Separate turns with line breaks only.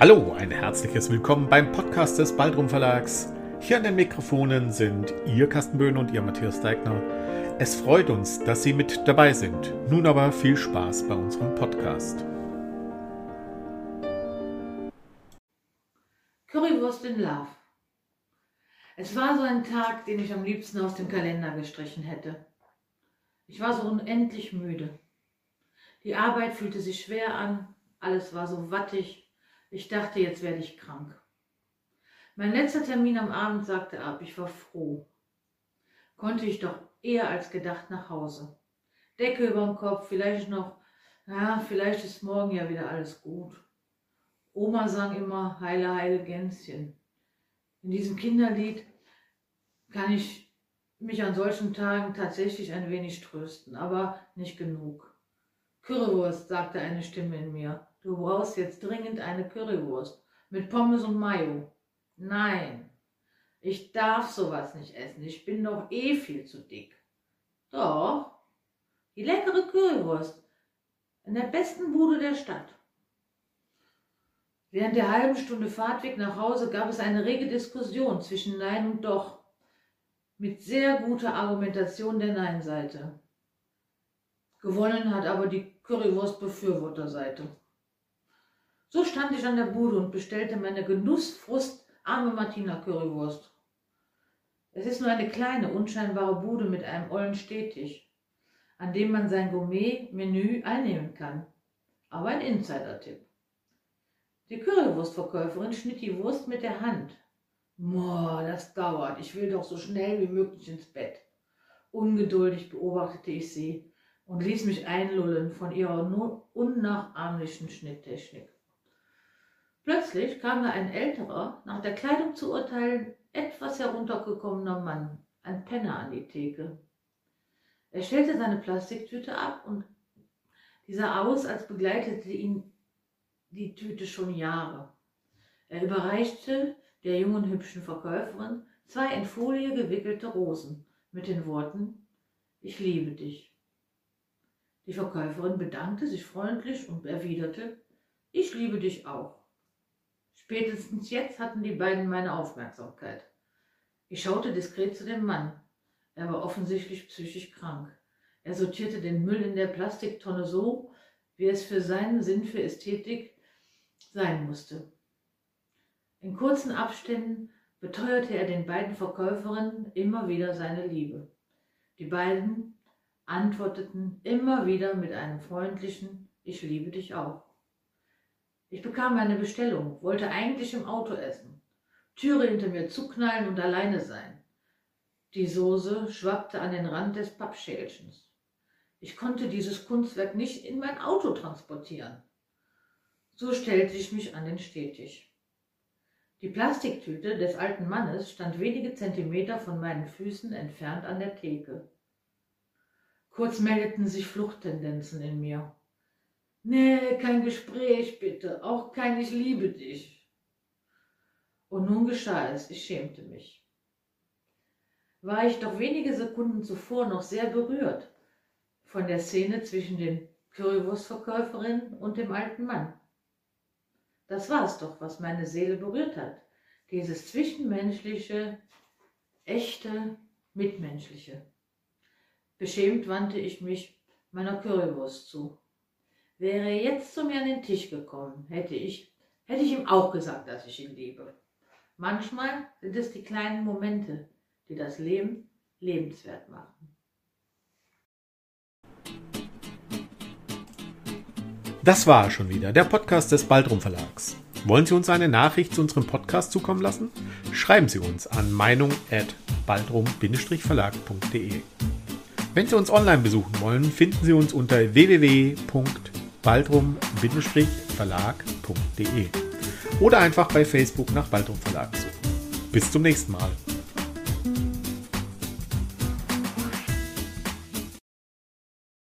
Hallo, ein herzliches Willkommen beim Podcast des Baldrum Verlags. Hier an den Mikrofonen sind Ihr Carsten Böhn und Ihr Matthias Deigner. Es freut uns, dass Sie mit dabei sind. Nun aber viel Spaß bei unserem Podcast.
Currywurst in Love. Es war so ein Tag, den ich am liebsten aus dem Kalender gestrichen hätte. Ich war so unendlich müde. Die Arbeit fühlte sich schwer an, alles war so wattig ich dachte, jetzt werde ich krank. Mein letzter Termin am Abend sagte ab. Ich war froh. Konnte ich doch eher als gedacht nach Hause. Decke über dem Kopf, vielleicht noch, ja, vielleicht ist morgen ja wieder alles gut. Oma sang immer Heile, heile Gänschen. In diesem Kinderlied kann ich mich an solchen Tagen tatsächlich ein wenig trösten, aber nicht genug. Currywurst, sagte eine Stimme in mir. Du brauchst jetzt dringend eine Currywurst mit Pommes und Mayo. Nein, ich darf sowas nicht essen. Ich bin doch eh viel zu dick. Doch, die leckere Currywurst in der besten Bude der Stadt. Während der halben Stunde Fahrtweg nach Hause gab es eine rege Diskussion zwischen Nein und Doch, mit sehr guter Argumentation der Nein-Seite. Gewonnen hat aber die Currywurst-Befürworterseite. So stand ich an der Bude und bestellte meine Genussfrust arme Martina Currywurst. Es ist nur eine kleine, unscheinbare Bude mit einem ollen Stehtisch, an dem man sein Gourmet-Menü einnehmen kann. Aber ein Insider-Tipp. Die Currywurstverkäuferin schnitt die Wurst mit der Hand. Boah, das dauert. Ich will doch so schnell wie möglich ins Bett. Ungeduldig beobachtete ich sie und ließ mich einlullen von ihrer unnachahmlichen Schnitttechnik. Plötzlich kam da ein älterer, nach der Kleidung zu urteilen, etwas heruntergekommener Mann, ein Penner an die Theke. Er stellte seine Plastiktüte ab und dieser aus, als begleitete ihn die Tüte schon Jahre. Er überreichte der jungen hübschen Verkäuferin zwei in Folie gewickelte Rosen mit den Worten Ich liebe dich. Die Verkäuferin bedankte sich freundlich und erwiderte Ich liebe dich auch. Spätestens jetzt hatten die beiden meine Aufmerksamkeit. Ich schaute diskret zu dem Mann. Er war offensichtlich psychisch krank. Er sortierte den Müll in der Plastiktonne so, wie es für seinen Sinn für Ästhetik sein musste. In kurzen Abständen beteuerte er den beiden Verkäuferinnen immer wieder seine Liebe. Die beiden antworteten immer wieder mit einem freundlichen Ich liebe dich auch. Ich bekam meine Bestellung, wollte eigentlich im Auto essen, Türe hinter mir zuknallen und alleine sein. Die Soße schwappte an den Rand des Pappschälchens. Ich konnte dieses Kunstwerk nicht in mein Auto transportieren. So stellte ich mich an den Stehtisch. Die Plastiktüte des alten Mannes stand wenige Zentimeter von meinen Füßen entfernt an der Theke. Kurz meldeten sich Fluchttendenzen in mir. Nee, kein Gespräch bitte, auch kein Ich liebe dich. Und nun geschah es, ich schämte mich. War ich doch wenige Sekunden zuvor noch sehr berührt von der Szene zwischen den Currywurstverkäuferinnen und dem alten Mann. Das war es doch, was meine Seele berührt hat. Dieses zwischenmenschliche, echte, mitmenschliche. Beschämt wandte ich mich meiner Currywurst zu. Wäre er jetzt zu mir an den Tisch gekommen, hätte ich, hätte ich ihm auch gesagt, dass ich ihn liebe. Manchmal sind es die kleinen Momente, die das Leben lebenswert machen.
Das war schon wieder der Podcast des Baldrum Verlags. Wollen Sie uns eine Nachricht zu unserem Podcast zukommen lassen? Schreiben Sie uns an meinung@baldrum-verlag.de. Wenn Sie uns online besuchen wollen, finden Sie uns unter www.baldrum.de baldrum-verlag.de oder einfach bei Facebook nach Baldrum Verlag suchen. Bis zum nächsten Mal.